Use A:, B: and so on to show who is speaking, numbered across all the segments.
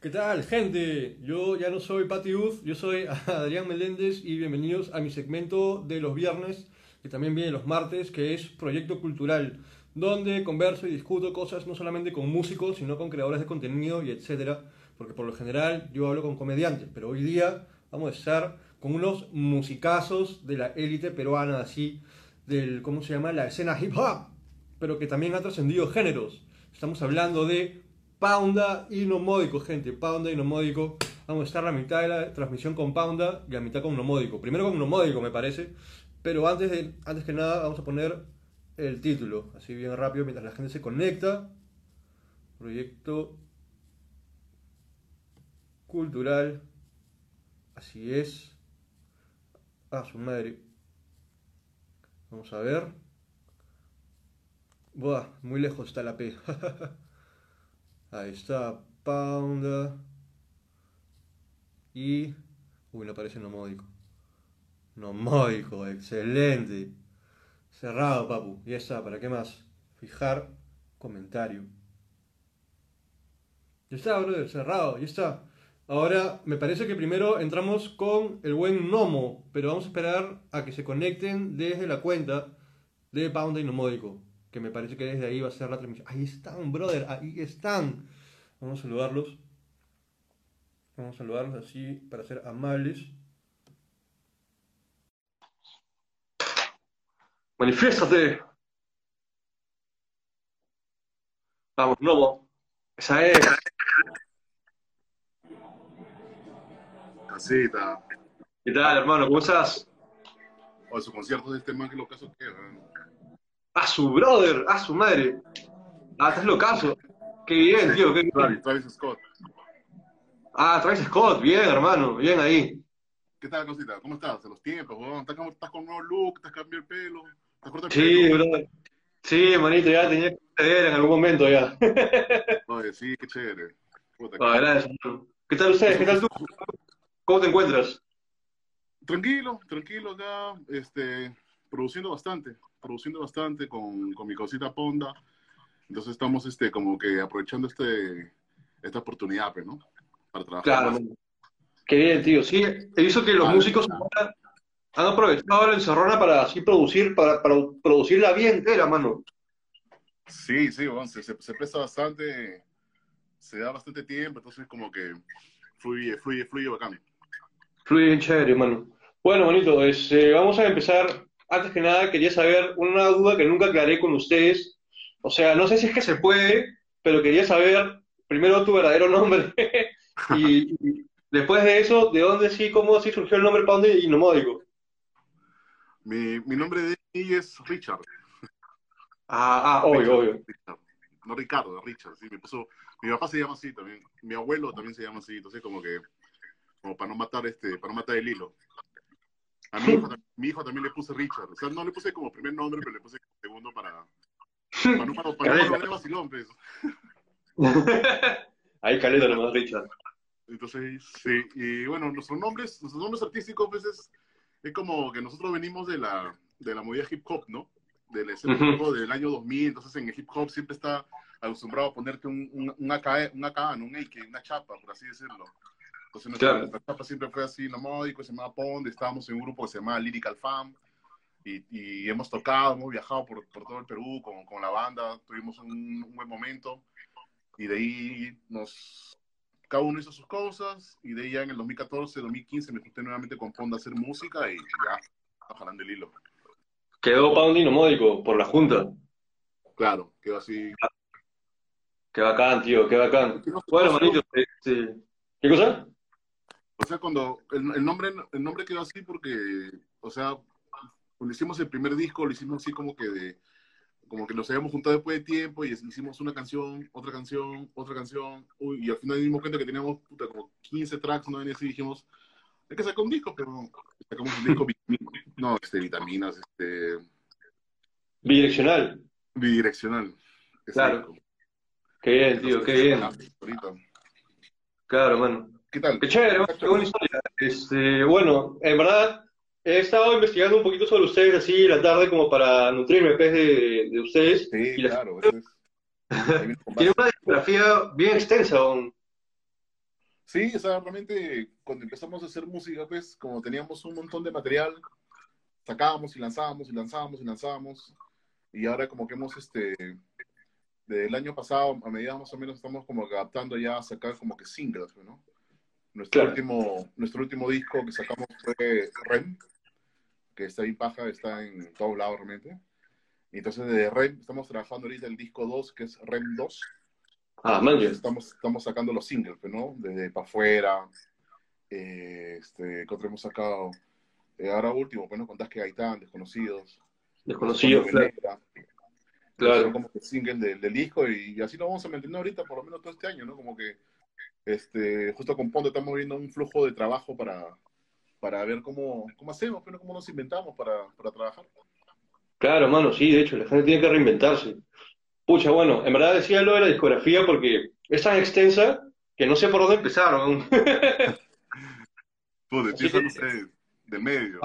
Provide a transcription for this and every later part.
A: ¿Qué tal, gente? Yo ya no soy Pati Uf, yo soy Adrián Meléndez y bienvenidos a mi segmento de los viernes, que también viene los martes, que es Proyecto Cultural, donde converso y discuto cosas no solamente con músicos, sino con creadores de contenido y etcétera, porque por lo general yo hablo con comediantes, pero hoy día vamos a estar con unos musicazos de la élite peruana, así, del, ¿cómo se llama? La escena hip hop, pero que también ha trascendido géneros. Estamos hablando de Pounda y Nomódico, gente. Pounda y Nomódico. Vamos a estar la mitad de la transmisión con Pounda y la mitad con Nomódico. Primero con Nomódico, me parece. Pero antes, de, antes que nada, vamos a poner el título. Así bien rápido, mientras la gente se conecta. Proyecto cultural. Así es. Ah, su madre. Vamos a ver. Buah, muy lejos está la P. Ahí está, Pounda. Y. Uy, no aparece nomódico. Nomódico, excelente. Cerrado, papu. Ya está, ¿para qué más? Fijar comentario. Ya está, brother, cerrado, ya está. Ahora, me parece que primero entramos con el buen Nomo, pero vamos a esperar a que se conecten desde la cuenta de Pounda y Nomódico que me parece que desde ahí va a ser la transmisión. Ahí están, brother, ahí están. Vamos a saludarlos. Vamos a saludarlos así para ser amables. Manifiéstate. Vamos, Novo. Esa es.
B: Casita.
A: ¿Qué tal, hermano? ¿Cómo estás?
B: O su concierto de este man que lo caso que
A: a su brother, a su madre. Ah, estás locazo. Qué bien, tío. Qué
B: bien. Travis Scott.
A: Ah, Travis Scott, bien, hermano, bien ahí.
B: ¿Qué tal, cosita? ¿Cómo estás? ¿En los tiempos, ¿Estás, ¿Estás, con un nuevo look? ¿Estás cambiando el pelo? ¿Estás corto el
A: sí, pelo? brother. Sí, manito, ya tenía que suceder en algún momento ya.
B: Oye, sí, qué chévere.
A: ah, gracias, ¿Qué tal ustedes? ¿Qué tal tú? ¿Cómo te encuentras?
B: Tranquilo, tranquilo acá, este, produciendo bastante produciendo bastante con, con mi cosita Ponda. Entonces estamos este, como que aprovechando este, esta oportunidad, pues, ¿no? Para trabajar.
A: Claro. Qué bien, tío. Sí, he visto que los músicos han aprovechado la encerrona para así producir, para, para producir la vida entera, mano.
B: Sí, sí, bueno, se, se, presta bastante, se da bastante tiempo, entonces como que fluye, fluye, fluye bacán.
A: Fluye bien chévere, mano. Bueno, manito, este, vamos a empezar antes que nada quería saber una duda que nunca aclaré con ustedes. O sea, no sé si es que se puede, pero quería saber primero tu verdadero nombre y, después de eso, ¿de dónde sí, cómo sí surgió el nombre Pound y Nomódico?
B: Mi, mi nombre de ahí es Richard.
A: Ah, ah obvio, obvio.
B: No Ricardo, Richard, sí, me puso, mi papá se llama así también, mi abuelo también se llama así, entonces como que, como para no matar este, para no matar el hilo. A mi hijo, mi hijo, también le puse Richard. O sea, no le puse como primer nombre, pero le puse como segundo para. Para no para, para, para no vacilón, pues.
A: Ahí caleta nomás, Richard.
B: Entonces, sí. Y bueno, nuestros nombres, nuestros nombres artísticos, pues es, es como que nosotros venimos de la, de la movida hip hop, ¿no? Del, uh del año 2000. Entonces, en el hip hop siempre está acostumbrado a ponerte un, un, un AK, un AK, un AK, una chapa, por así decirlo. Entonces nuestra, etapa siempre fue así, nomódico, se llamaba Pond, estábamos en un grupo que se llamaba Lyrical Fam, y, y hemos tocado, hemos viajado por, por todo el Perú con, con la banda, tuvimos un, buen momento, y de ahí nos, cada uno hizo sus cosas, y de ahí ya en el 2014, 2015 me junté nuevamente con Pond a hacer música, y ya, jalando el hilo.
A: Quedó Pound y nomódico por la junta.
B: Claro, quedó así.
A: Qué bacán, tío, qué bacán. Bueno, manito, este, ¿qué cosa?
B: O sea, cuando el, nombre el nombre quedó así porque, o sea, cuando hicimos el primer disco, lo hicimos así como que de, como que nos habíamos juntado después de tiempo y hicimos una canción, otra canción, otra canción, uy, y al final dimos cuenta que teníamos puta, como 15 tracks, ¿no? Y así dijimos, hay que sacar un disco, pero sacamos un disco, no, este, vitaminas, este...
A: Bidireccional.
B: Bidireccional.
A: Claro. Qué bien, tío, qué bien. Claro, mano.
B: ¿Qué tal?
A: Qué chévere, qué buena historia. Este, bueno, en verdad, he estado investigando un poquito sobre ustedes así la tarde como para nutrirme pues, de, de ustedes.
B: Sí,
A: y
B: claro.
A: Tiene una discografía bien extensa.
B: Sí, o sea, realmente cuando empezamos a hacer música, pues como teníamos un montón de material, sacábamos y lanzábamos y lanzábamos y lanzábamos. Y ahora como que hemos, este, del año pasado, a medida más o menos estamos como adaptando ya a sacar como que singles, ¿no? Nuestro, último, nuestro último disco que sacamos fue REM, que está ahí paja, está en todos lados realmente. Y entonces de REM estamos trabajando ahorita el disco 2, que es REM 2
A: Ah, man,
B: estamos, estamos sacando los singles, pues, ¿no? Desde para afuera. Eh, este, que hemos sacado? Eh, ahora último, bueno, pues, con que Gaitán, Desconocidos.
A: Desconocidos, claro.
B: claro. Como que single del, del disco y, así lo vamos a mantener ahorita, por lo menos todo este año, ¿no? Como que este, justo con Ponte estamos viendo un flujo de trabajo para, para ver cómo, cómo hacemos, pero cómo nos inventamos para, para trabajar.
A: Claro, mano, sí, de hecho, la gente tiene que reinventarse. Pucha, bueno, en verdad decía lo de la discografía porque es tan extensa que no sé por dónde empezar. ¿no?
B: pues empieza, no sé, del medio.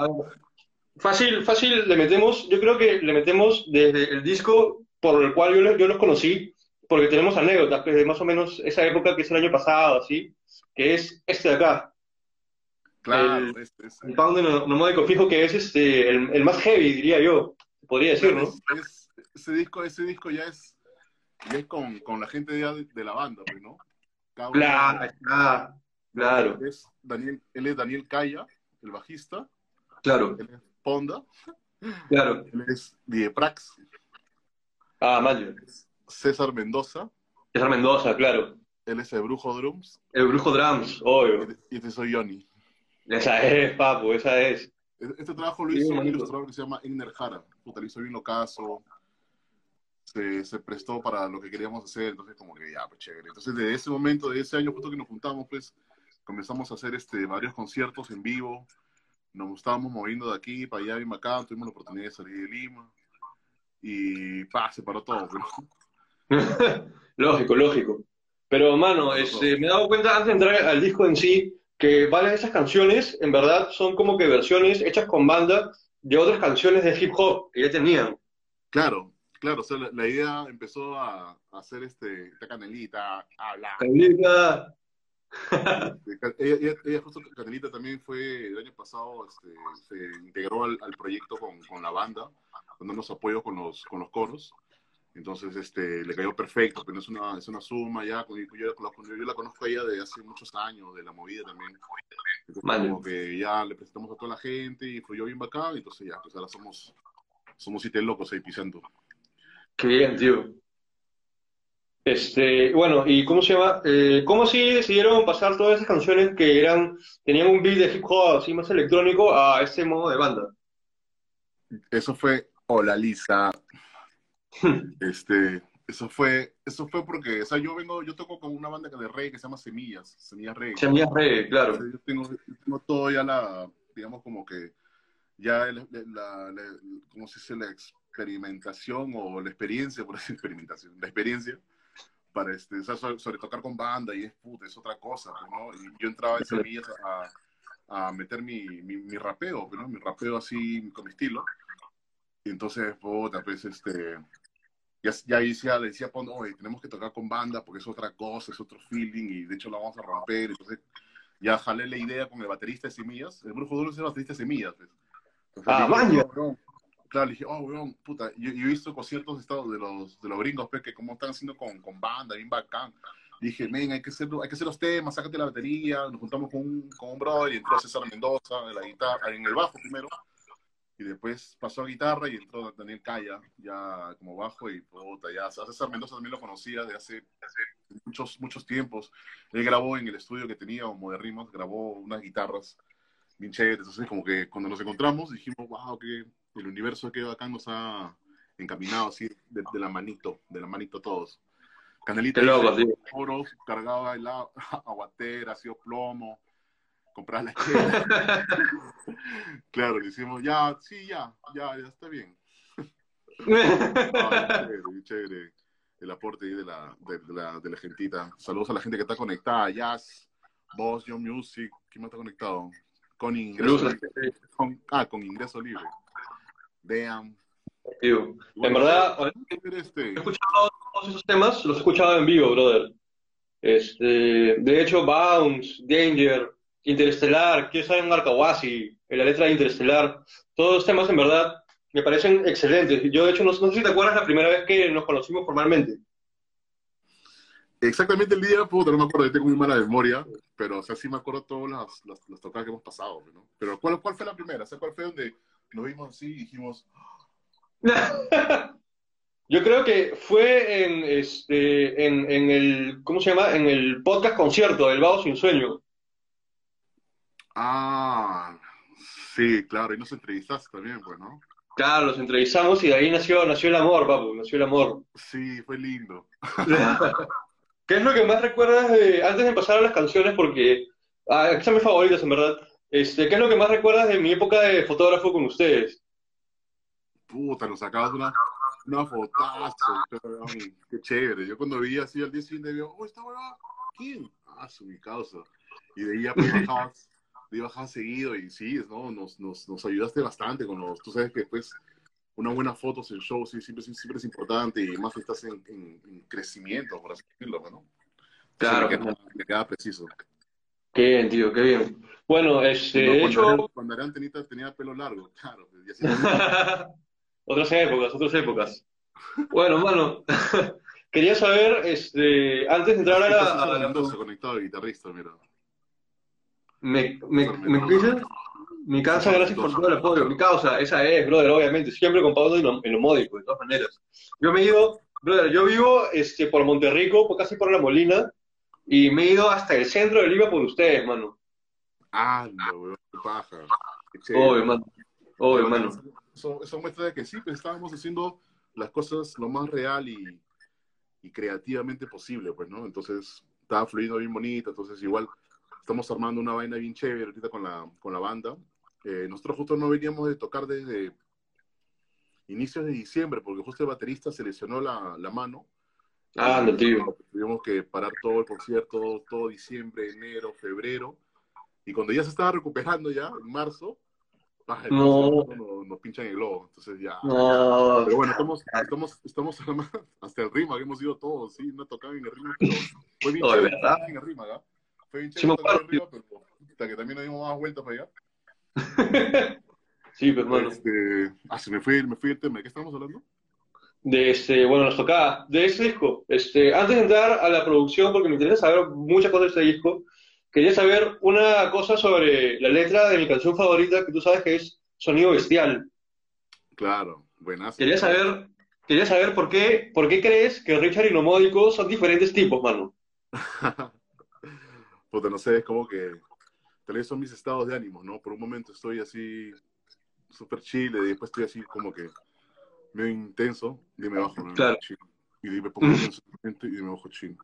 A: Fácil, fácil, le metemos, yo creo que le metemos desde el disco por el cual yo, yo los conocí, porque tenemos anécdotas que de más o menos esa época que es el año pasado, así, que es este de acá.
B: Claro,
A: el,
B: este,
A: el pound nomódico fijo que es este, el, el, más heavy, diría yo, podría decir, ¿no?
B: ese disco, ese disco ya es y es con, con la gente de, de, la banda, pues, ¿no?
A: claro, claro.
B: Él es, Daniel, él es Daniel Calla, el bajista.
A: Claro.
B: Él es Ponda.
A: Claro.
B: Él es Dieprax.
A: Ah, Mayo.
B: César Mendoza.
A: César Mendoza, claro.
B: Él es el Brujo Drums.
A: El Brujo Drums, obvio.
B: Y este soy Johnny.
A: Esa es, papu, esa es.
B: Este trabajo lo hizo un ilustrador que se llama Igner Jara. Puta, lo hizo bien caso se, prestó para lo que queríamos hacer, entonces como que ya, pues chévere. Entonces de ese momento, de ese año justo que nos juntamos, pues comenzamos a hacer este, varios conciertos en vivo, nos estábamos moviendo de aquí para allá, bien acá, tuvimos la oportunidad de salir de Lima y pa, se paró todo.
A: lógico, lógico. Pero, mano, este, me he dado cuenta antes de entrar al disco en sí que varias de esas canciones, en verdad, son como que versiones hechas con banda de otras canciones de hip hop que ya tenían.
B: Claro, Claro, o sea, la, idea empezó a, hacer este, esta canelita, habla.
A: Canelita.
B: ella, ella, justo Canelita también fue el año pasado, este, se integró al, proyecto con, con, la banda, dándonos apoyo con los, con los coros. Entonces, este, le cayó perfecto, pero es una, es una suma ya, yo, yo, yo, la conozco a ella de hace muchos años, de la movida también. Entonces, como que ya le presentamos a toda la gente y fluyó bien bacán, entonces ya, pues ahora somos, somos siete locos ahí pisando.
A: Qué bien, tío. Este, bueno, ¿y cómo se llama? Eh, ¿Cómo así decidieron pasar todas esas canciones que eran, tenían un beat de hip hop así más electrónico a ese modo de banda?
B: Eso fue Hola Lisa. este, eso fue, eso fue porque, o sea, yo vengo, yo toco con una banda de reggae que se llama Semillas, Semillas Reggae.
A: Semillas Reggae, claro.
B: yo tengo, tengo todo ya la, digamos como que, ya la, la, la ¿cómo se dice? La experimentación o la experiencia, por decir experimentación, la experiencia para este, sobre, tocar con banda y es puta, es otra cosa, pues, ¿no? Y yo entraba en semillas a, a meter mi, mi, rapeo, pues, ¿no? Mi rapeo así con mi estilo. Y entonces, puta, pues, este, ya, ya decía, le decía, oye, tenemos que tocar con banda porque es otra cosa, es otro feeling y de hecho lo vamos a romper. Entonces, ya jalé la idea con el baterista de Semillas. El grupo duro es el baterista de Semillas, pues.
A: ah, vaya
B: claro, le dije, oh, weón, puta, yo, he visto conciertos estados de los, de los gringos, pues, que como están haciendo con, con banda, bien bacán. dije, ven, hay que, hacer, hay que hacer los temas, sácate la batería, nos juntamos con un, con un brother y entró César Mendoza en la guitarra, en el bajo primero, y después pasó a guitarra y entró Daniel Calla, ya como bajo, y puta, ya, a César Mendoza también lo conocía de hace, muchos, muchos tiempos. Él grabó en el estudio que tenía, como de rimas, grabó unas guitarras bien chéveres, entonces como que cuando nos encontramos dijimos, wow, qué el universo que acá nos ha encaminado así de, la manito, de la manito todos. Canelita oro, cargaba el aguatera, sido plomo, comprar la chela. claro, le decimos, ya, sí, ya, ya, ya está bien. chévere, chévere, el aporte ahí de la, de, la, de la gentita. Saludos a la gente que está conectada, Jazz, Boss, Young Music, ¿quién más está conectado? Con ingreso libre. ah, con ingreso libre vean.
A: en verdad, he escuchado todos esos temas, los he escuchado en vivo, brother. Este, de hecho, Bounce, Danger, Interestelar, quiero estar en Marcahuasi, en la letra de Interestelar, todos los temas en verdad me parecen excelentes. Yo, de hecho, no, sé si te acuerdas la primera vez que nos conocimos formalmente.
B: Exactamente el día, puta, no me acuerdo, tengo muy mala memoria, pero o sea, sí me acuerdo todas las, las, tocadas que hemos pasado, ¿no? Pero ¿cuál, ¿cuál fue la primera? O sea, ¿cuál fue donde nos vimos así y dijimos...
A: Yo creo que fue en, este, en, en, el, ¿cómo se llama? En el podcast concierto del Vago Sin Sueño.
B: Ah, sí, claro, y nos entrevistaste también, pues, ¿no?
A: Claro, los entrevistamos y de ahí nació, nació el amor, papu, nació el amor.
B: Sí, fue lindo.
A: ¿Qué es lo que más recuerdas de, antes de pasar a las canciones? Porque ah, son mis favoritas, en verdad. Este, ¿Qué es lo que más recuerdas de mi época de fotógrafo con ustedes?
B: Puta, nos sacabas una, una fotazo. Qué chévere. Yo cuando vi así al día siguiente, digo, oh, esta hueva, ¿quién? Ah, su mi causa. Y de ahí ya bajabas, bajabas seguido y sí, ¿no? Nos, nos, nos ayudaste bastante con los, tú sabes que después una buena foto en show sí, siempre, siempre es importante y más si estás en, en, crecimiento, por así decirlo, ¿no?
A: Claro.
B: Que me queda preciso.
A: Qué bien, tío, qué bien. Bueno, este, de hecho...
B: cuando era tenita, tenía pelo largo, claro.
A: otras épocas, otras épocas. Bueno, mano, quería saber, este, antes de entrar a la... A la...
B: conectado guitarrista, mira.
A: ¿Me, me, me, mi causa, gracias por todo el apoyo. Mi causa, esa es, brother, obviamente. Siempre con en lo, en lo módico, de todas maneras. Yo me he ido, brother, yo vivo este, por Monterrico, casi por La Molina, y me he ido hasta el centro de Lima por ustedes, mano.
B: Ah, no, weón, qué paja.
A: Obvio, mano. Obvio, mano.
B: Eso, eso, muestra de que sí, pues estábamos haciendo las cosas lo más real y, y creativamente posible, pues, ¿no? Entonces, estaba fluyendo bien bonito, entonces igual estamos armando una vaina bien chévere ahorita con la, con la banda. Eh, nosotros justo no veníamos de tocar desde inicios de diciembre, porque justo el baterista se lesionó la, la mano.
A: Ah, no, tío.
B: Tuvimos que parar todo el concierto, todo diciembre, enero, febrero. Y cuando ya se estaba recuperando ya, en marzo,
A: no.
B: nos, nos, pinchan el globo. Entonces ya.
A: No.
B: Pero bueno, estamos, estamos, estamos hasta el rima, que hemos ido todos, sí, no tocaba en el rima, pero fue bien chévere en el rima, ¿verdad? Fue bien chévere rima, pero hasta que también nos dimos más vueltas para allá.
A: sí, pero bueno.
B: Este, ah, se me fue, me fui el tema. ¿De qué estamos hablando?
A: De este, bueno, nos tocaba, de ese disco. Este, antes de entrar a la producción, porque me interesa saber muchas cosas de este disco, quería saber una cosa sobre la letra de mi canción favorita, que tú sabes que es Sonido Bestial.
B: Claro, buenas.
A: Quería saber, quería saber por qué, por qué crees que Richard y lo módico son diferentes tipos, mano.
B: pues no sé, es como que tal vez son mis estados de ánimo, ¿no? Por un momento estoy así súper chile, y después estoy así como que medio intenso, y me bajo.
A: Claro.
B: Y me pongo intenso y me bajo chino.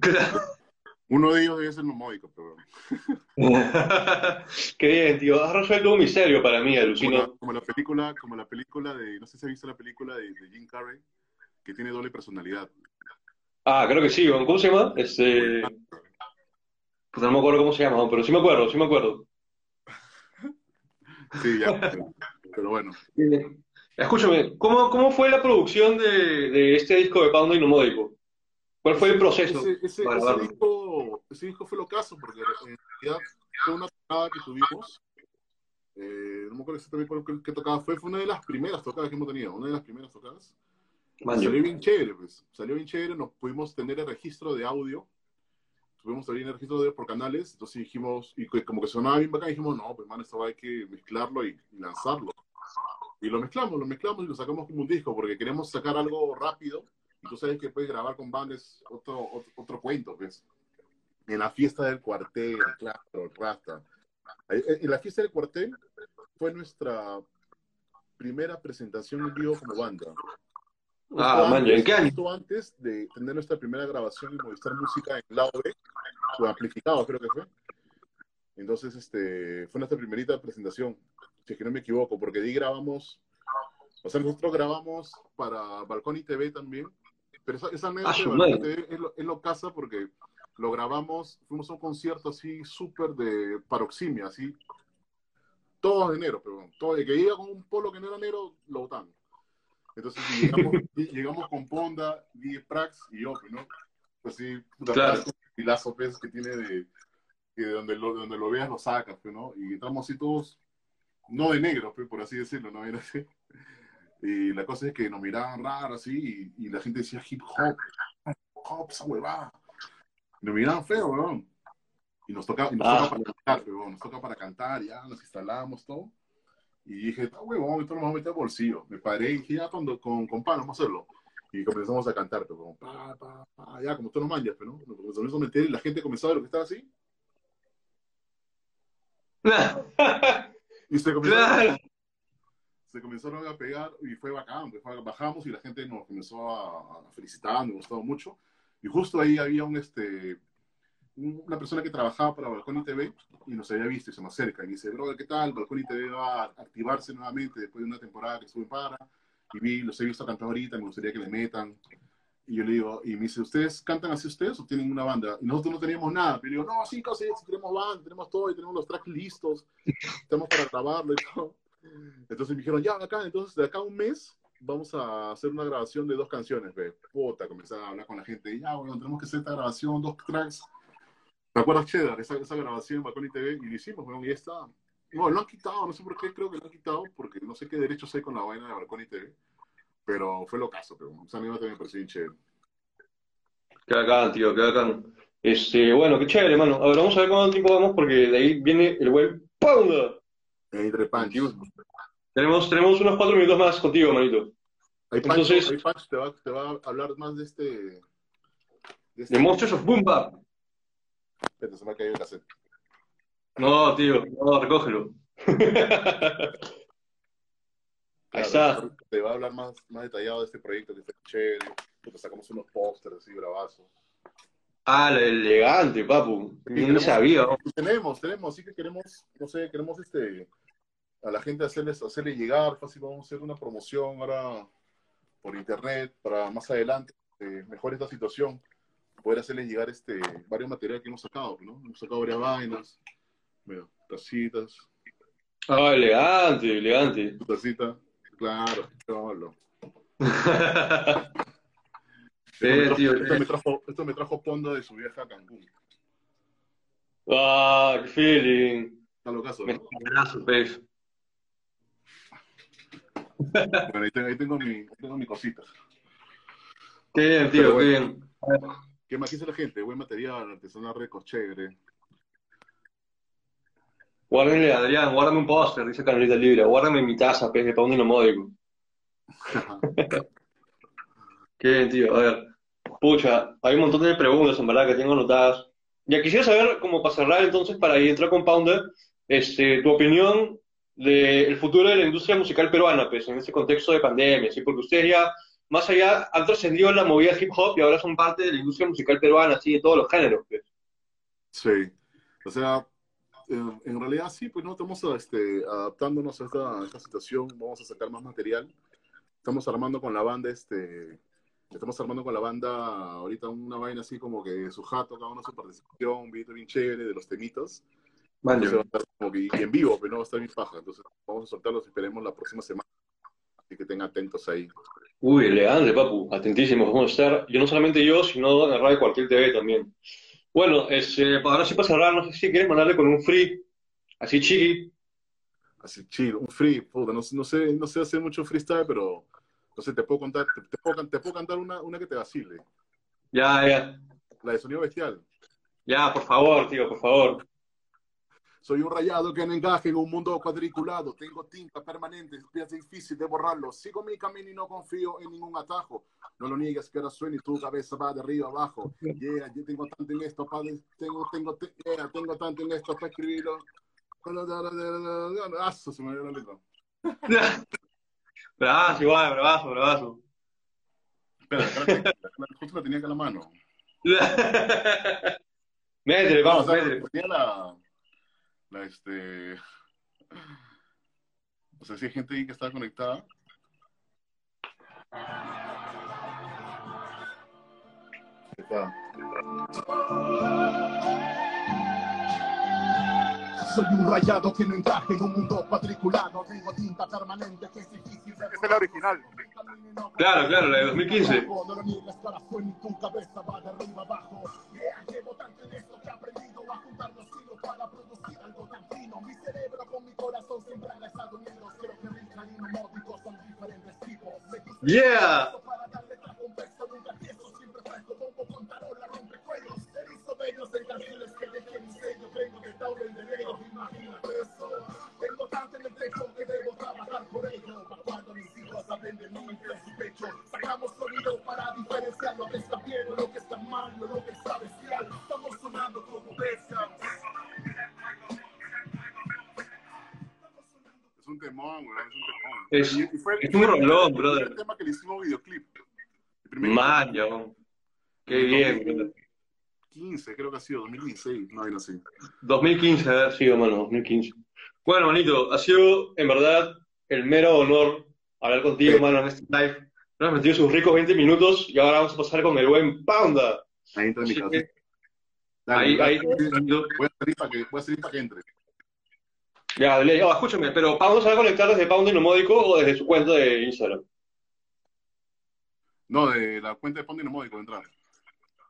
A: Claro.
B: Uno de ellos debe ser nomódico, pero...
A: Qué bien, tío. Has resuelto un misterio para mí, alucino.
B: Como la, como la película, como la película de, no sé si has visto la película de, de Jim Carrey, que tiene doble personalidad.
A: Ah, creo que sí. ¿Cómo se llama? Este... Pues no me acuerdo cómo se llama, pero sí me acuerdo, sí me acuerdo.
B: Sí, ya, pero, bueno.
A: Escúchame, ¿cómo, ¿cómo fue la producción de, de este disco de Paundo y Nomódico? ¿Cuál fue el proceso?
B: Ese, ese, ese, disco, ese, disco, fue lo caso, porque en realidad fue una tocada que tuvimos. Eh, no me acuerdo exactamente cuál que tocaba fue, fue una de las primeras tocadas que hemos tenido, una de las primeras tocadas. Salió bien chévere, pues. Salió bien chévere, nos pudimos tener el registro de audio tuvimos también registro de, por canales, entonces dijimos, y como que sonaba bien bacán, dijimos, no, pues man, esto hay que mezclarlo y, lanzarlo. Y lo mezclamos, lo mezclamos y lo sacamos como un disco, porque queremos sacar algo rápido, y tú sabes que puedes grabar con bandes otro, otro, cuento, pues. En la fiesta del cuartel, claro, Rasta. En la fiesta del cuartel fue nuestra primera presentación en vivo como banda.
A: Ah, man, ¿en qué año?
B: antes de tener nuestra primera grabación y Movistar Música en Laure, o amplificado creo que fue. Entonces, este, fue nuestra primerita presentación, si es que no me equivoco, porque ahí grabamos, o sea, nosotros grabamos para Balcón y TV también, pero esa, esa ah, es lo, es lo casa porque lo grabamos, fuimos a un concierto así súper de paroximia, así, todo de enero, pero todo, de que iba con un polo que no era negro, lo botaron. Entonces llegamos, llegamos con Ponda, Die Prax y yo, ¿no? Pues sí,
A: claro.
B: pilazo pues, que tiene de, que de donde lo, de donde lo veas lo sacas, pues, ¿no? Y entramos así todos, no de negro, pues, por así decirlo, ¿no? Era así. Y la cosa es que nos miraban raro así y, y la gente decía hip hop, hip hop, esa huevada. Nos miraban feo, weón. Y nos toca, y nos
A: Ah.
B: toca para cantar, weón. Nos toca para cantar, ya nos instalamos todo. Y dije, está huevón, esto lo vamos a meter al bolsillo. Me paré y dije, ya cuando, con, con pan, vamos a hacerlo. Y comenzamos a cantar, pero como, pa, pa, pa, ya, como tú nos manjas, pero ¿no? Nos comenzamos a meter y la gente comenzó a ver lo que estaba así. Y se comenzó,
A: claro.
B: se comenzaron a pegar y fue bacán. pues, bajamos y la gente nos comenzó a, a felicitar, me gustó mucho. Y justo ahí había un, este, una persona que trabajaba para Balcón TV y nos había visto y se me acerca y me dice, brother, ¿qué tal? Balcón TV va a activarse nuevamente después de una temporada que estuve en Para y vi, los he visto cantar ahorita, me gustaría que le metan. Y yo le digo, y me dice, ¿ustedes cantan así ustedes o tienen una banda? Y nosotros no teníamos nada. Pero yo digo, no, sí, casi, tenemos banda, tenemos todo y tenemos los tracks listos. Estamos para grabarlo y todo. Entonces me dijeron, ya, acá, entonces de acá a un mes vamos a hacer una grabación de dos canciones, ve. Puta, comenzaron a hablar con la gente. Y ya, bueno, tenemos que hacer esta grabación, dos tracks. ¿Te acuerdas, Cheddar? Esa, esa grabación en Balcón y TV, y lo hicimos, bueno, y ya está. No, lo han quitado, no sé por qué, creo que lo han quitado, porque no sé qué derechos hay con la vaina de Balcón y TV. Pero fue lo caso, pero esa anécdota me pareció bien chévere.
A: Qué bacán, tío, qué bacán. Este, bueno, qué chévere, mano. A ver, vamos a ver cuánto tiempo vamos, porque de ahí viene el buen Pounder.
B: Entre Punch.
A: Tenemos, tenemos unos cuatro minutos más contigo, manito.
B: Ahí Pancho,
A: Entonces-
B: ahí Pancho te, va, te va a hablar más de este... De este
A: The Monsters of Boom Bap.
B: Espérate, se me ha caído el cassette.
A: No, tío, no, recógelo. Ahí está.
B: Te va a hablar más, más detallado de este proyecto que está chévere. Te sacamos unos pósters así, bravazos.
A: Ah, elegante, papu.
B: Queremos-
A: sabía. ¿no?
B: Y tenemos, tenemos, sí que queremos, no sé, queremos este a la gente hacerles, hacerle llegar, fácil, vamos a hacer una promoción ahora por internet para más adelante, eh, esta situación, poder hacerles llegar este varios materiales que hemos sacado, ¿no? Hemos sacado varias vainas, mira, tacitas,
A: Ah, elegante, elegante.
B: tu tacita, claro, cholo.
A: Sí,
B: Esto, me
A: tío.
B: trajo, esto, me trajo, esto me trajo Ponda de su viaje a Cancún.
A: Ah, qué feeling.
B: Está lo caso,
A: Me
B: ¿no?
A: abrazo, pez.
B: Bueno, ahí tengo, ahí tengo mi, ahí tengo mi cosita.
A: Qué bien, tío,
B: Pero
A: qué bien.
B: ¿Qué más dice la gente? Buen material, artesanal récord, chévere.
A: Guárdenle a Adrián, guárdame un póster, dice Canalita Libre. Guárdame mi taza, pez de pa' un módico. Qué bien, tío. A ver, pucha, hay un montón de preguntas en verdad que tengo anotadas. Ya quisiera saber, como para cerrar entonces, para ir entrar con Pounder, este, tu opinión del futuro de la industria musical peruana, pues, en este contexto de pandemia, ¿sí? Porque ustedes ya, más allá, han trascendido la movida hip hop y ahora son parte de la industria musical peruana, ¿sí? De todos los géneros, pues.
B: Sí. O sea, en, en realidad sí, pues no estamos este, adaptándonos a esta, a esta situación, vamos a sacar más material. Estamos armando con la banda, este, estamos armando con la banda ahorita una vaina así como que su jato, cada uno su participación, un video bien chévere de los temitas. Entonces va a estar como que, y en vivo, pero no va a estar bien paja. Entonces vamos a soltarlos y esperemos la próxima semana. Así que estén atentos ahí.
A: Uy, elegante, papu, atentísimos, vamos a estar, yo no solamente yo, sino en la radio cualquier TV también. Bueno, este, ahora sí para cerrar, no sé si quieres mandarle con un free, así chiqui.
B: Así chill, un free, puta, no, no sé, no sé hacer mucho freestyle, pero no sé, te puedo contar, te, te puedo, te puedo cantar una, una que te vacile,
A: Ya, ya,
B: la de sonido bestial.
A: ya, por favor, tío, por favor.
B: Soy un rayado que no encaje en un mundo cuadriculado. Tengo tinta permanente, es difícil de borrarlo. Sigo mi camino y no confío en ningún atajo. No lo niegues que ahora suena y tu cabeza va de arriba abajo. Yeah, yo tengo tanto en esto para tengo, tengo, te- yeah, tengo tanto en esto para escribirlo. Ah, se me dio la letra.
A: Bravazo, igual, bravazo, bravazo.
B: Espera, espérate, justo la tenía acá en la mano.
A: métele, vamos, métele.
B: tenía la, la este, o sea, si hay gente ahí que está conectada. Está.
C: Soy un rayado que no encaje en un mundo patriculado. Tengo tinta permanente que es difícil.
B: Es la original.
A: Claro, claro, la de 2015.
C: No lo niegues, cara fue en tu cabeza, va de arriba abajo. Llevo tanto en esto que he aprendido a juntar los hilos para producir Mi cerebro con mi corazón siempre han estado unidos. Creo que Richard y Módico son diferentes tipos. Me gusta
A: Yeah.
C: para darle trago un beso, nunca tieso, siempre fresco, bombo con tarola, rompecuellos. Erizo bellos en canciones que dejé mi sello, vengo de Tauro el derecho, imagínate eso. Tengo tanto en el que debo trabajar por ello. Para cuando mis hijos hablen de mí en su pecho,
B: es un
A: rolón, brother.
B: El tema que le hicimos videoclip.
A: Man, weón. Qué bien, brother.
B: 15, creo que ha sido 2016, no hay así.
A: 2015 ha sido, mano, 2015. Bueno, manito, ha sido en verdad el mero honor hablar contigo,
B: Sí.
A: mano, en este live. Nos hemos metido sus ricos 20 minutos y ahora vamos a pasar con el buen Pounda.
B: Ahí entra en mi casa. Dale,
A: ahí, ahí,
B: Voy a salir para que, voy a salir para que entre.
A: Ya, le- oh, escúchame, pero ¿Pounda se va a conectar desde Pounda y lo módico o desde su cuenta de Instagram?
B: No, de la cuenta de Pondi no módico de entrar.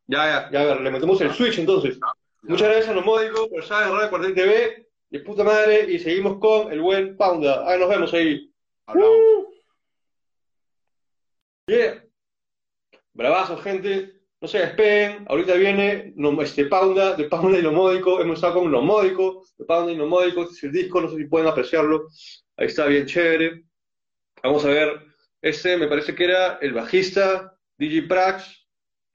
A: Ya, ya, ya, a ver, le metemos el switch entonces. Muchas gracias a los módicos por estar en Radio Cuartel TV, de puta madre, y seguimos con el buen Pounda. Ahí nos vemos ahí.
B: Hablamos.
A: Yeah. Bravazo, gente. No se despeguen. Ahorita viene este Pounda, de Pounda y lo módico. Hemos estado con lo módico, de Pounda y lo módico. Este es el disco, no sé si pueden apreciarlo. Ahí está bien chévere. Vamos a ver. Este me parece que era el bajista, DJ Prax,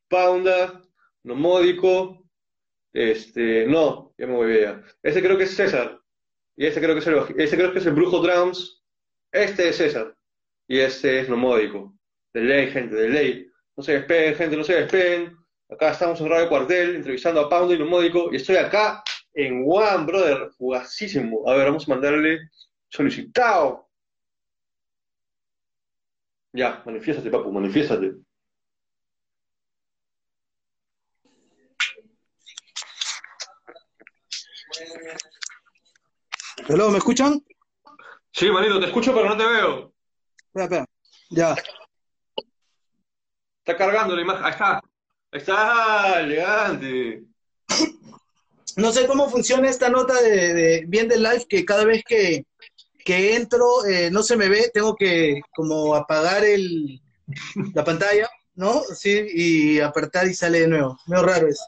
A: Pounda, no módico. Este, no, ya me voy ya. Este creo que es César. Y este creo que es el, este creo que es el Brujo Drums. Este es César. Y este es Nomódico. De ley, gente, de ley. No se despeguen, gente, no se despeguen. Acá estamos en Radio Cuartel, entrevistando a Paundo y Nomódico. Y estoy acá en One, brother. Fugacísimo. A ver, vamos a mandarle solicitado. Ya, manifiéstate, papu, manifiéstate.
D: Hello, ¿me escuchan?
A: Sí, manito, te escucho, pero no te veo.
D: Espera, espera. Ya.
A: Está cargando la imagen. Ahí está. Ahí está, elegante.
D: No sé cómo funciona esta nota de, de bien del live, que cada vez que, que entro eh, no se me ve, tengo que como apagar el, la pantalla, ¿no? Sí, y apretar y sale de nuevo. Medio raro eso.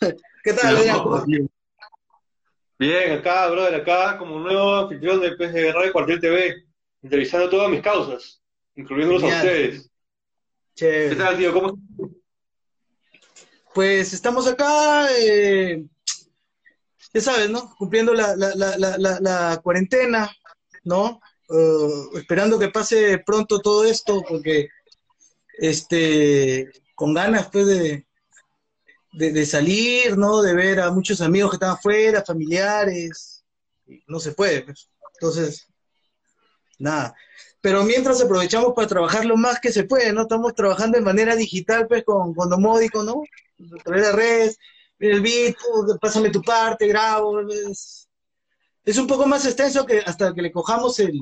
D: ¿Qué tal? ¿Cómo-
A: Bien, acá, brother, acá como nuevo anfitrión de, de Radio Cuartel TV, entrevistando todas mis causas, incluyéndolos a
D: Genial.
A: ustedes. ¿Qué tal, tío? ¿Cómo
D: Pues estamos acá, eh, ya sabes, ¿no? Cumpliendo la, la, la, la, la- la cuarentena, ¿no? Eh, esperando que pase pronto todo esto, porque este, con ganas pues de, de, de salir, ¿no? De ver a muchos amigos que están afuera, familiares, no se puede, pues. Entonces, nada. Pero mientras aprovechamos para trabajar lo más que se puede, ¿no? Estamos trabajando de manera digital, pues, con, con Domódico, ¿no? A través de redes, el beat, pásame tu parte, grabo. Es, es un poco más extenso que hasta que le cojamos el,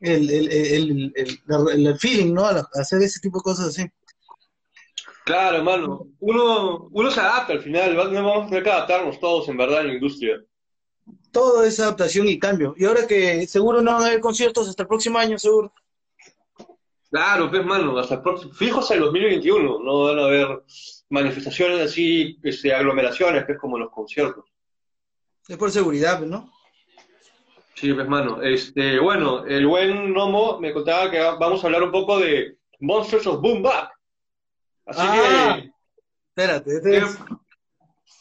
D: el, el, el, el- el- el feeling, ¿no? A a hacer ese tipo de cosas así.
A: Claro, hermano. Uno, uno se adapta al final, vamos a tener que adaptarnos todos en verdad en la industria.
D: Todo es adaptación y cambio. Y ahora que seguro no van a haber conciertos hasta el próximo año, seguro.
A: Claro, pues, mano, hasta el próximo, fijo hasta el 2021, no van a haber manifestaciones así, este, aglomeraciones, pues, como los conciertos.
D: Es por seguridad, pues, ¿no?
A: Sí, pues, mano. Este, bueno, el buen Nomo me contaba que vamos a hablar un poco de Monsters of Boom Bap. Así
D: Ah,
A: que,
D: Espérate, este es-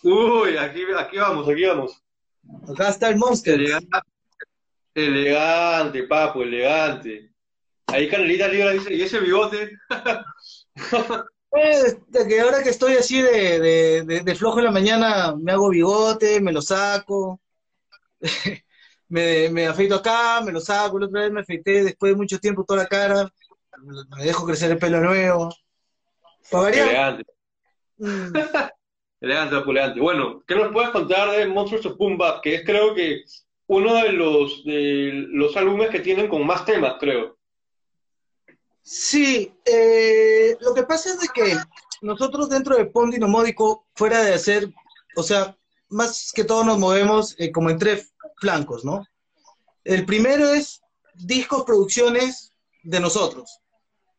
A: uy, aquí, aquí vamos, aquí vamos.
D: Acá está el Monster.
A: Elegante, elegante, papo, elegante. Ahí Canelita Libre dice, ¿y ese bigote?
D: Eh, de que ahora que estoy así de, de, de- de flojo en la mañana, me hago bigote, me lo saco, me, me afeito acá, me lo saco, la otra vez me afeité después de mucho tiempo toda la cara, me dejo crecer el pelo nuevo. Mm,
A: elegante, papo, elegante. Bueno, ¿qué nos puedes contar de Monsters of Boom Bap? Que es creo que uno de los, de los álbumes que tienen con más temas, creo.
D: Sí, eh, lo que pasa es de que nosotros dentro de Pondi Nomódico, fuera de hacer, o sea, más que todo nos movemos eh, como en tres flancos, ¿no? El primero es discos, producciones de nosotros,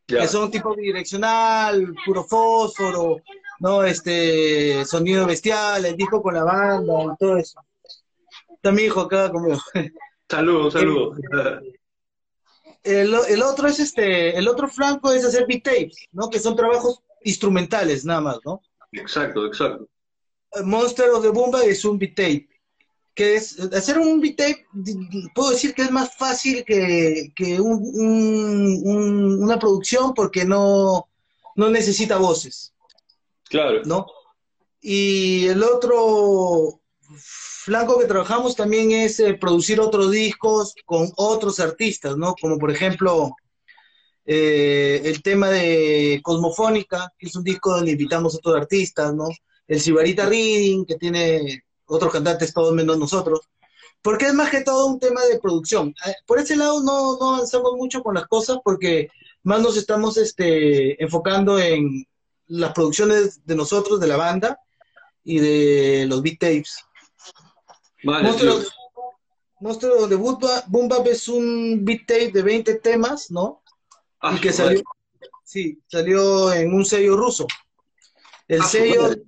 A: Ya.
D: que son tipo bidireccional, puro fósforo, ¿no? Este, sonido bestial, el disco con la banda, todo eso. Está mi hijo acá conmigo.
A: Saludos, saludos.
D: El, el otro es este, el otro flanco es hacer beat tapes, ¿no? Que son trabajos instrumentales nada más, ¿no?
A: exacto, exacto.
D: Monster of the Boomba es un beat tape. Que es, hacer un beat tape, puedo decir que es más fácil que, que un- un- un- una producción porque no, no necesita voces,
A: Claro.
D: ¿no? Y el otro flanco que trabajamos también es eh, producir otros discos con otros artistas, ¿no? Como por ejemplo eh, el tema de Cosmofónica, que es un disco donde invitamos a otros artistas, ¿no? El Sibarita Reading, que tiene otros cantantes, todos menos nosotros. Porque es más que todo un tema de producción. Eh, Por ese lado no, no avanzamos mucho con las cosas porque más nos estamos este, enfocando en las producciones de nosotros, de la banda y de los beat tapes.
A: Vale,
D: Monstruo, de Boom Bap- es un beat tape de 20 temas, ¿no?
A: Ah,
D: y que salió,
A: madre.
D: sí, salió en un sello ruso. El
A: Ah, su
D: sello,
A: madre.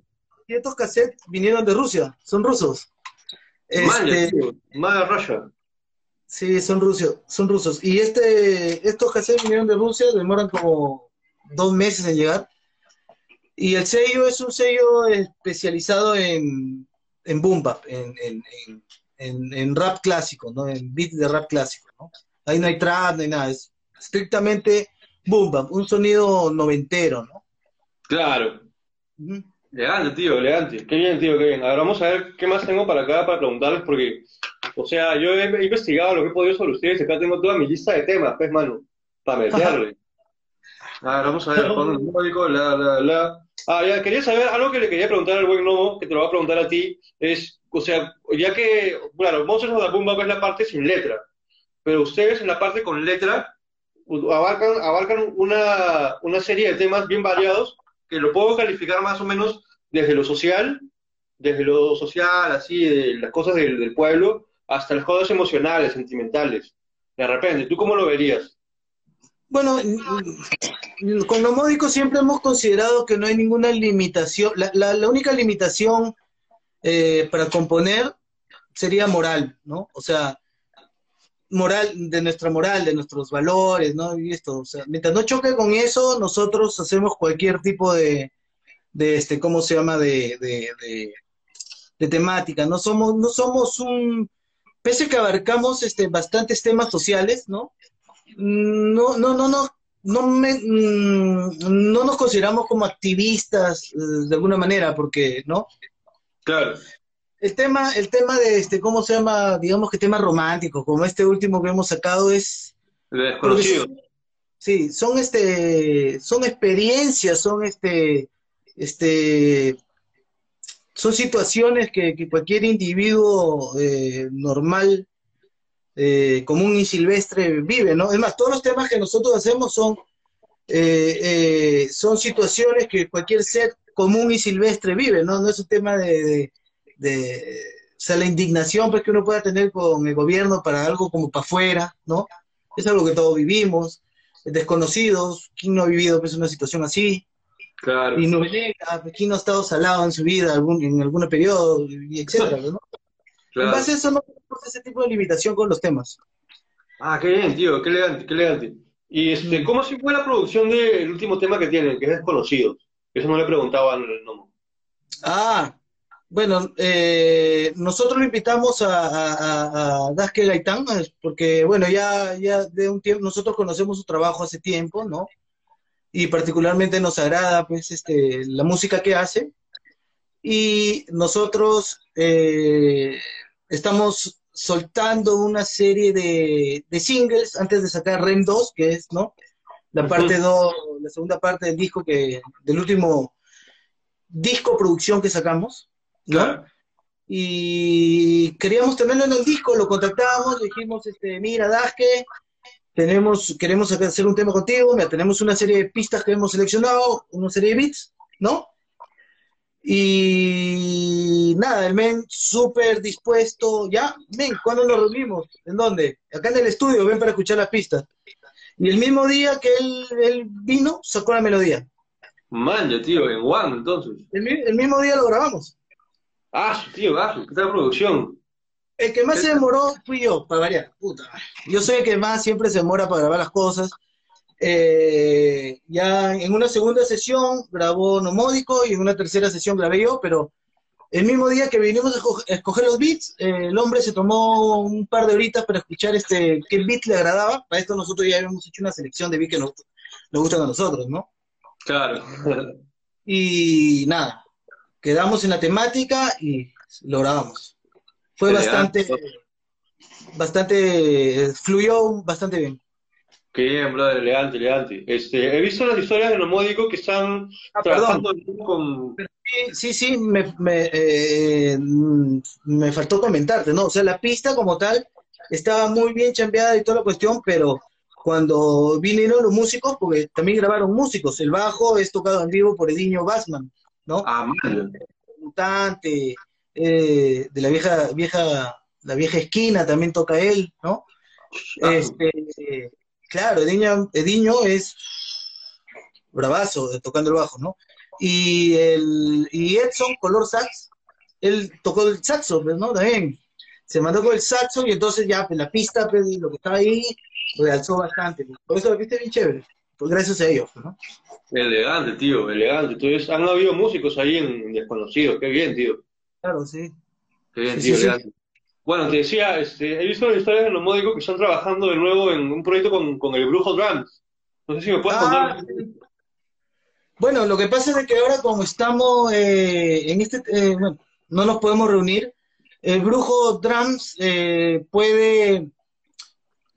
D: y estos cassettes vinieron de Rusia, son rusos. Este.
A: Mala raya.
D: sí, son rusos, son rusos. Y este, estos cassettes vinieron de Rusia, demoran como dos meses en llegar. Y el sello es un sello especializado en, en boom bap, en, en, en, en- en rap clásico, ¿no? En beats de rap clásico, ¿no? Ahí no hay trap, no hay nada, es estrictamente boom bap, un sonido noventero, ¿no?
A: Claro.
D: Ujú.
A: Elegante, tío, elegante. Qué bien, tío, qué bien. A ver, vamos a ver qué más tengo para acá para preguntarles, porque, o sea, yo he, investigado lo que he podido sobre ustedes. Acá tengo toda mi lista de temas, pues, mano, para meterle. A ver, vamos a ver, Módico, la, la, la. Ah, ya, quería saber, algo que le quería preguntar al buen Nomo, que te lo voy a preguntar a ti, es, o sea, ya que, claro, Monsters of the Boom es la parte sin letra, pero ustedes en la parte con letra abarcan, abarcan una, una serie de temas bien variados que lo puedo calificar más o menos desde lo social, desde lo social, así, de las cosas del, del pueblo, hasta las cosas emocionales, sentimentales. De repente, ¿tú cómo lo verías?
D: Bueno, con lo módico siempre hemos considerado que no hay ninguna limitación. La, la- la única limitación eh, para componer sería moral, ¿no? O sea, moral, de nuestra moral, de nuestros valores, ¿no? Y esto, o sea, mientras no choque con eso, nosotros hacemos cualquier tipo de, de este, ¿cómo se llama? De, de, de, de temática. No somos, no somos un, pese a que abarcamos este, bastantes temas sociales, ¿no? No, no, no, no, no, me, mm, no nos consideramos como activistas eh, de alguna manera, porque, ¿no?
A: Claro,
D: El tema, el tema de este, ¿cómo se llama? Digamos que temas románticos, como este último que hemos sacado, es
A: de desconocido.
D: Sí, son este, son experiencias, son este, este, son situaciones que, que cualquier individuo eh, normal, eh, común y silvestre vive, ¿no? Es más, todos los temas que nosotros hacemos son, eh, eh, son situaciones que cualquier ser común y silvestre vive, ¿no? No es un tema de, de, de- o sea, la indignación pues, que uno pueda tener con el gobierno para algo como para afuera, ¿no? Es algo que todos vivimos desconocidos, ¿quién no ha vivido pues, una situación así?
A: Claro.
D: Y no ¿quién no ha estado salado en su vida algún, en algún periodo? Y etcétera, ¿no? En base a eso no tenemos ese tipo de limitación con los temas.
A: Ah, qué bien, tío, qué elegante, qué elegante. Y este,
D: Mm.
A: ¿cómo se fue la producción del último tema que tienen, que es Desconocidos? Eso no le preguntaba al Nomo.
D: Ah, bueno, eh, nosotros lo invitamos a, a, a, Daske Gaitán, porque bueno, ya, ya de un tiempo, nosotros conocemos su trabajo hace tiempo, ¿no? Y particularmente nos agrada, pues, este, la música que hace. Y nosotros eh, estamos soltando una serie de, de singles antes de sacar REM 2, que es, ¿no? La parte 2, la segunda parte del disco que, del último disco producción que sacamos, ¿no?
A: Claro.
D: y queríamos tenerlo en el disco, lo contactamos, dijimos, este, mira, Daske, tenemos, queremos hacer un tema contigo, mira, tenemos una serie de pistas que hemos seleccionado, una serie de beats, ¿no? Y nada, el men súper dispuesto, ya, ven, ¿cuándo nos reunimos? ¿En dónde? Acá en el estudio, ven para escuchar las pistas. Y el mismo día que él, él vino, sacó la melodía.
A: Man, tío, en One, entonces.
D: El, el mismo día lo grabamos.
A: Ah, tío, ah, ¿qué tal producción?
D: El que más se demoró fui yo, para variar. Puta. Yo soy el que más siempre se demora para grabar las cosas. Eh, ya en una segunda sesión grabó Nomódico y en una tercera sesión grabé yo, pero el mismo día que vinimos a esco- a escoger los beats, eh, el hombre se tomó un par de horitas para escuchar este qué beat le agradaba. Para esto nosotros ya habíamos hecho una selección de beats que nos, nos gustan a nosotros, ¿no?
A: Claro.
D: Y nada, quedamos en la temática y lo grabamos. Fue
A: Elegante.
D: bastante, bastante, fluyó bastante bien.
A: Qué bien, brother, elegante, elegante. Este, he visto las historias de Nomódico que están
D: Ah,
A: trabajando con...
D: Sí, sí, me, me, eh, mm, me faltó comentarte, ¿no? O sea, la pista como tal estaba muy bien chambeada y toda la cuestión, pero cuando vinieron los músicos, porque también grabaron músicos, el bajo es tocado en vivo por Ediño Bassman, ¿no?
A: Ah, man.
D: Mutante, eh, de la vieja, vieja, la vieja esquina también toca él, ¿no?
A: Ah.
D: Este, claro, Ediño, Ediño es bravazo eh, tocando el bajo, ¿no? Y, el, y Edson, color sax, él tocó el saxo, pues, ¿no? También se mandó con el saxo y entonces ya, pues, la pista, pues, lo que estaba ahí, realzó bastante. pues. Por eso la pista es bien chévere, pues gracias a ellos, ¿no?
A: Elegante, tío, elegante. Entonces, han habido músicos ahí en Desconocidos. Qué bien, tío.
D: Claro, sí.
A: Qué bien,
D: Sí,
A: tío,
D: sí, sí.
A: Bueno, te decía, este, he visto las historias de Nomódico que están trabajando de nuevo en un proyecto con, con el Brujo Drums. No sé si me puedes
D: Ah,
A: contar.
D: Bueno, lo que pasa es que ahora como estamos eh, en este, eh, bueno, no nos podemos reunir, el Brujo Drums eh, puede,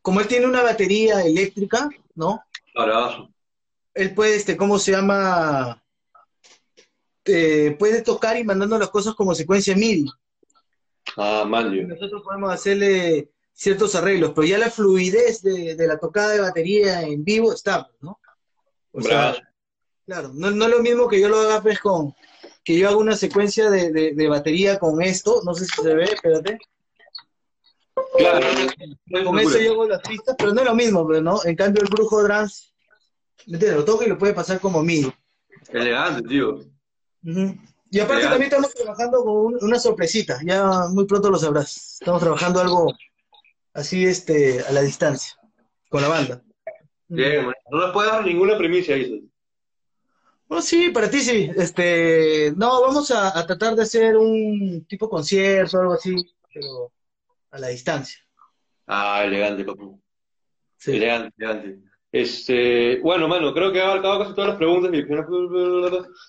D: como él tiene una batería eléctrica, ¿no?
A: Bravazo.
D: Él puede, este, ¿cómo se llama? Eh, puede tocar y mandando las cosas como secuencia MIDI.
A: Ah,
D: nosotros podemos hacerle ciertos arreglos, pero ya la fluidez de, de la tocada de batería en vivo está, ¿no? O sea. Claro, no, no es lo mismo que yo lo haga pues con, que yo haga una secuencia de, de- de batería con esto, no sé si se ve, espérate.
A: Claro.
D: Con eso yo hago las pistas, pero no es lo mismo, pues, ¿no? En cambio el brujo trans, ¿me entiendes? Lo toca y lo puede pasar como MIDI.
A: Elegante, tío.
D: Y aparte también estamos trabajando con un- una sorpresita, ya muy pronto lo sabrás. Estamos trabajando algo así, este, a la distancia, con la banda.
A: Bien, man. No nos puedes dar ninguna primicia, dices.
D: Oh, sí, para ti sí. Este, no, vamos a, a tratar de hacer un tipo concierto o algo así, pero a la distancia.
A: Ah, elegante, papu.
D: Sí.
A: Elegante, elegante. Este, bueno, mano, creo que he abarcado casi todas las preguntas.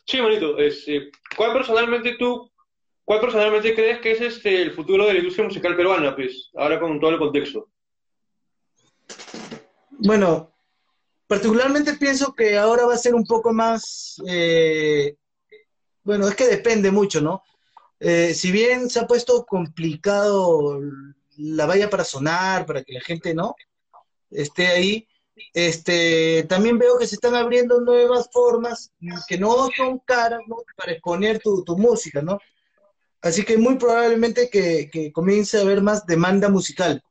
A: Sí, manito, este, ¿cuál personalmente tú, cuál personalmente crees que es este el futuro de la industria musical peruana, pues, ahora con todo el contexto?
D: Bueno, particularmente pienso que ahora va a ser un poco más, eh, bueno, es que depende mucho, ¿no? Eh, si bien se ha puesto complicado la valla para sonar, para que la gente, ¿no? esté ahí, este, también veo que se están abriendo nuevas formas que no son caras, ¿no? Para exponer tu, tu música, ¿no? Así que muy probablemente que, que comience a haber más demanda musical,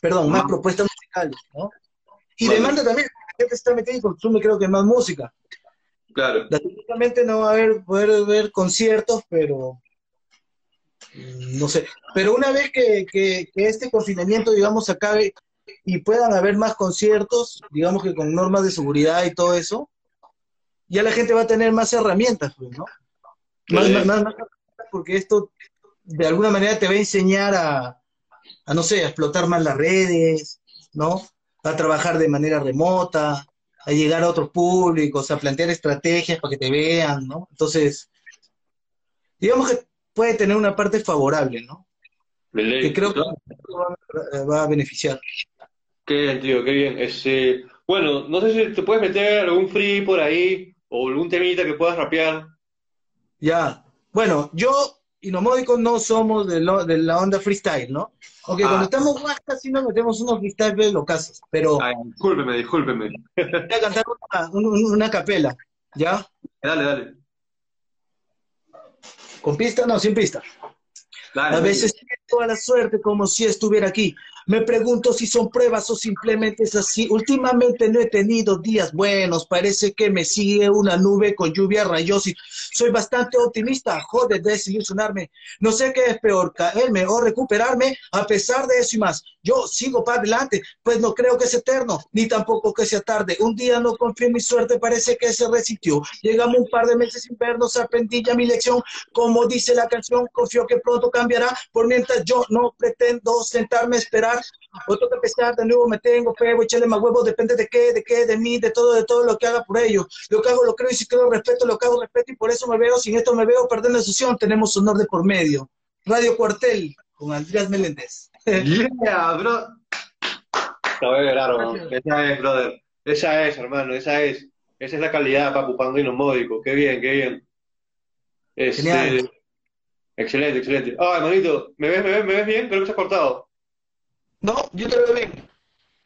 D: perdón, más propuestas musicales, ¿no? Y demanda también, la gente está metida y consume creo que más música.
A: Claro.
D: Lastimosamente no va a haber, poder ver conciertos, pero mm, no sé. Pero una vez que, que- que este confinamiento, digamos, acabe y puedan haber más conciertos, digamos que con normas de seguridad y todo eso, ya la gente va a tener más herramientas, pues, ¿no? Más, más- más- porque esto de alguna manera te va a enseñar a, a, no sé, a explotar más las redes, ¿no? A trabajar de manera remota, a llegar a otros públicos, a plantear estrategias para que te vean, ¿no? Entonces, digamos que puede tener una parte favorable, ¿no? Que creo que va a beneficiar.
A: Qué bien, tío, qué bien. Este, bueno, no sé si te puedes meter algún free por ahí o algún temita que puedas rapear.
D: Ya. Bueno, yo y nomódicos no somos de, lo- de la onda freestyle, ¿no? Aunque
A: Ah.
D: cuando estamos guascas sí nos metemos unos freestyle locazos, pero
A: Ay, discúlpeme, discúlpeme.
D: voy a cantar una, un- una capela, ¿ya?
A: Dale, dale.
D: ¿Con pista? No, sin pista.
A: Dale.
D: A veces siento a la suerte como si estuviera aquí. Me pregunto si son pruebas o simplemente es así. Últimamente no he tenido días buenos. Parece que me sigue una nube con lluvia rayosa. Soy bastante optimista. Joder, desilusionarme. No sé qué es peor, caerme o recuperarme. A pesar de eso y más, yo sigo para adelante. Pues no creo que sea eterno, ni tampoco que sea tarde. Un día no confío en mi suerte, parece que se resintió. Llegamos un par de meses sin vernos, aprendí ya mi lección. Como dice la canción, confío que pronto cambiará. Por mientras yo no pretendo sentarme a esperar. Otro que empezar, de nuevo me tengo a echarle más huevos, depende de qué, de qué, de mí, de todo, de todo lo que haga por ello. Lo que hago lo creo y si creo respeto, lo que hago respeto y por eso me veo, sin esto me veo perdiendo la sesión, tenemos honor de por medio. Radio Cuartel, con Andrés Meléndez.
A: Yeah, bro. Te voy a llorar. Esa es, brother. Esa es, hermano, esa es. Esa es la calidad, papu, panguino módico. Qué bien, qué bien. Este,
D: Genial.
A: Excelente, excelente. Ah, hermanito, ¿me ves, me ves, me ves bien? Creo que se ha cortado.
D: No, yo te veo bien.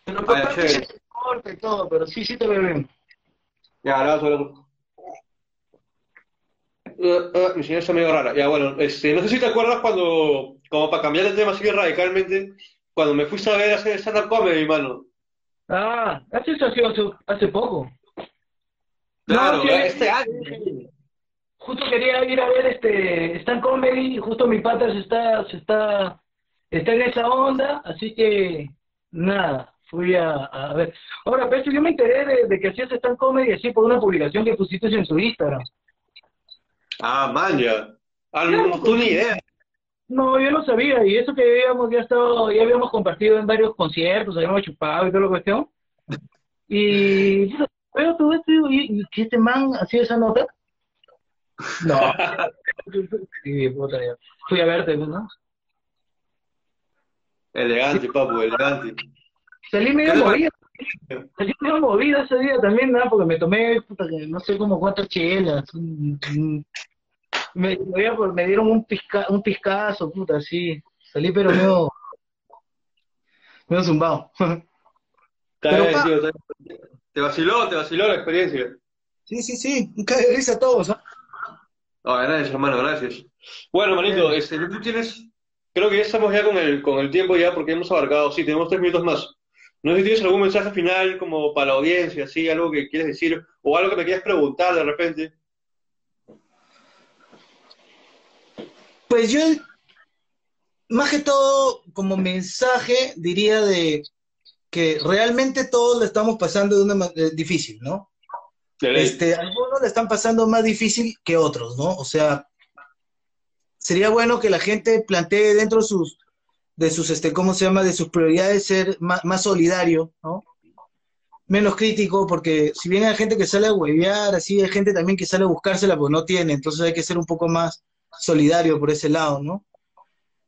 D: Pero por
A: Ah,
D: se corta y todo, pero sí, sí te veo bien.
A: Ya, ahora vas a hablar. Uh, uh, mi señal está medio rara. Ya, bueno, este, no sé si te acuerdas cuando, como para cambiar de tema así radicalmente, cuando me fuiste a ver hacer stand-up comedy, mano.
D: Ah, eso ha sido hace, hace poco.
A: Claro,
D: No, sí,
A: este año.
D: Justo quería ir a ver este Stan Comedy, justo mi pata se está, se está, está en esa onda, así que nada, fui a, a ver. Ahora, pero yo me enteré de, de que hacías Stan Comedy así por una publicación que pusiste en su Instagram.
A: Ah, man, ya. Ah, no, tú ni idea.
D: No, yo no sabía, y eso que habíamos ya estado, ya habíamos compartido en varios conciertos, habíamos chupado y toda la cuestión. Y veo todo esto y digo, ¿y, y que este man hacía esa nota? No. Sí, puta, ya. Fui a verte, ¿no?
A: Elegante, papu, elegante.
D: Salí medio
A: ¿Qué te
D: movido. Salí medio movido ese día también, ¿no? Porque me tomé, puta, que no sé, como cuatro chelas. Me, dieron un, pisca, un piscazo, puta, así. Salí pero medio, medio zumbado.
A: Está
D: Pero,
A: bien, tío, está bien. Te vaciló, te vaciló la experiencia.
D: Sí, sí, sí. Un cae de risa a todos, ¿ah?
A: Ah, gracias, hermano, gracias. Bueno, manito, este, tú tienes, creo que ya estamos ya con el, con el tiempo ya porque hemos abarcado, sí, tenemos tres minutos más. No sé si tienes algún mensaje final como para la audiencia, así, algo que quieres decir, o algo que me quieras preguntar de repente.
D: Pues yo, más que todo, como mensaje, diría de que realmente todos lo estamos pasando de una manera difícil, ¿no? Este, algunos le están pasando más difícil que otros, ¿no? O sea, sería bueno que la gente plantee dentro de sus, de sus, este, ¿cómo se llama? De sus prioridades ser más, más solidario, ¿no? Menos crítico, porque si bien hay gente que sale a huevear, así hay gente también que sale a buscársela porque no tiene, entonces hay que ser un poco más solidario por ese lado, ¿no?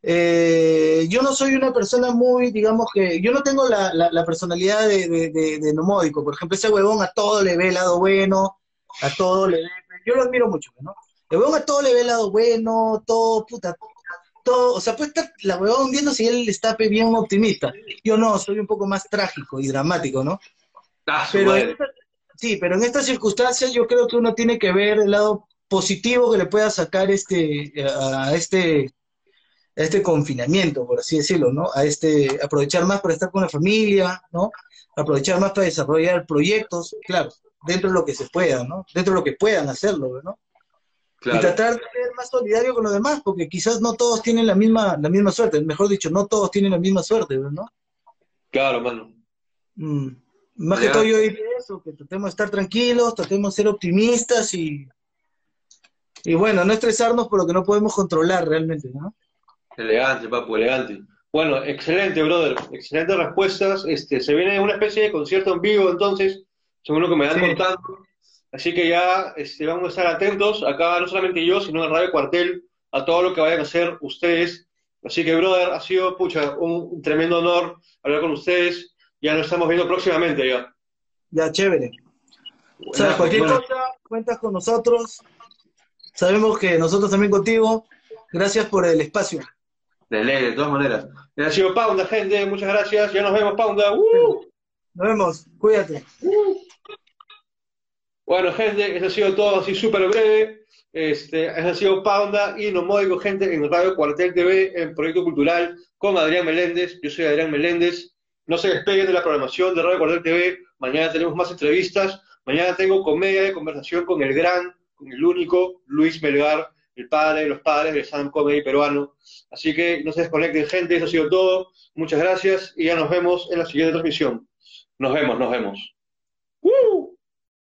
D: Eh, yo no soy una persona muy, digamos que, yo no tengo la, la- la personalidad de, de, de- de nomódico, por ejemplo, ese huevón a todo le ve lado bueno, a todo le ve, yo lo admiro mucho, ¿no? El huevón a todo le ve el lado bueno, todo, puta, todo, o sea, puede estar la huevón hundiendo si él está bien optimista. Yo no, soy un poco más trágico y dramático, ¿no?
A: Ah,
D: Pero en
A: madre.
D: esta- sí, pero en estas circunstancias yo creo que uno tiene que ver el lado positivo que le pueda sacar este a este a este confinamiento, por así decirlo, ¿no? A este aprovechar más para estar con la familia, ¿no? Aprovechar más para desarrollar proyectos, claro, dentro de lo que se pueda, ¿no? Dentro de lo que puedan hacerlo, ¿no? Y tratar de ser más solidario con los demás, porque quizás no todos tienen la misma la misma suerte, mejor dicho, no todos tienen la misma suerte, ¿no?
A: Claro, mano.
D: Mm, Más
A: Ya.
D: que todo yo diría eso, que tratemos de estar tranquilos, tratemos de ser optimistas y, y bueno, no estresarnos por lo que no podemos controlar realmente, ¿no?
A: Elegante, papu, elegante. Bueno, excelente, brother. Excelentes respuestas. Este, se viene una especie de concierto en vivo, entonces, según lo que me dan
D: Sí.
A: contando. Así que ya este, vamos a estar atentos, acá no solamente yo, sino en Radio Cuartel, a todo lo que vayan a hacer ustedes. Así que, brother, ha sido, pucha, un, tremendo honor hablar con ustedes. Ya nos estamos viendo próximamente ya.
D: Ya, chévere. O sea, cualquier
A: bueno.
D: cosa, cuentas con nosotros. Sabemos que nosotros también contigo. Gracias por el espacio.
A: De ley, de todas maneras. Ha sido Paunda, gente. Muchas gracias. Ya nos vemos, Paunda. ¡Uh!
D: Nos vemos. Cuídate.
A: Bueno, gente, eso ha sido todo así súper breve. Este, eso ha sido Paunda y nos módico, gente, en Radio Cuartel TV, en Proyecto Cultural, con Adrián Meléndez. Yo soy Adrián Meléndez. No se despeguen de la programación de Radio Cuartel TV. Mañana tenemos más entrevistas. Mañana tengo comedia de conversación con el gran, con el único Luis Melgar, el padre de los padres del Sam Comedy peruano. Así que no se desconecten, gente. Eso ha sido todo. Muchas gracias y ya nos vemos en la siguiente transmisión. Nos vemos, nos vemos. ¡Woo!